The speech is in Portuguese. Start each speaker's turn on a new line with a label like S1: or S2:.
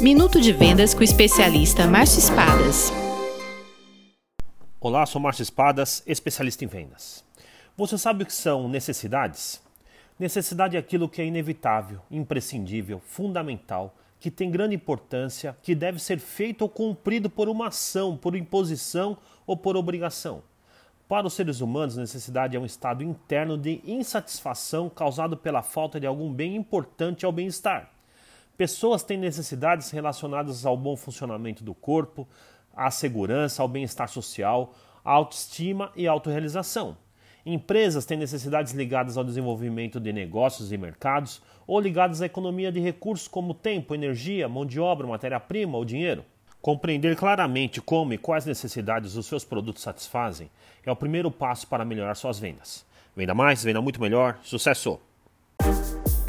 S1: Minuto de Vendas com o especialista Márcio Espadas.
S2: Olá, sou Márcio Espadas, especialista em vendas. Você sabe o que são necessidades? Necessidade é aquilo que é inevitável, imprescindível, fundamental, que tem grande importância, que deve ser feito ou cumprido por uma ação, por imposição ou por obrigação. Para os seres humanos, necessidade é um estado interno de insatisfação causado pela falta de algum bem importante ao bem-estar. Pessoas têm necessidades relacionadas ao bom funcionamento do corpo, à segurança, ao bem-estar social, à autoestima e autorrealização. Empresas têm necessidades ligadas ao desenvolvimento de negócios e mercados ou ligadas à economia de recursos como tempo, energia, mão de obra, matéria-prima ou dinheiro. Compreender claramente como e quais necessidades os seus produtos satisfazem é o primeiro passo para melhorar suas vendas. Venda mais, venda muito melhor. Sucesso!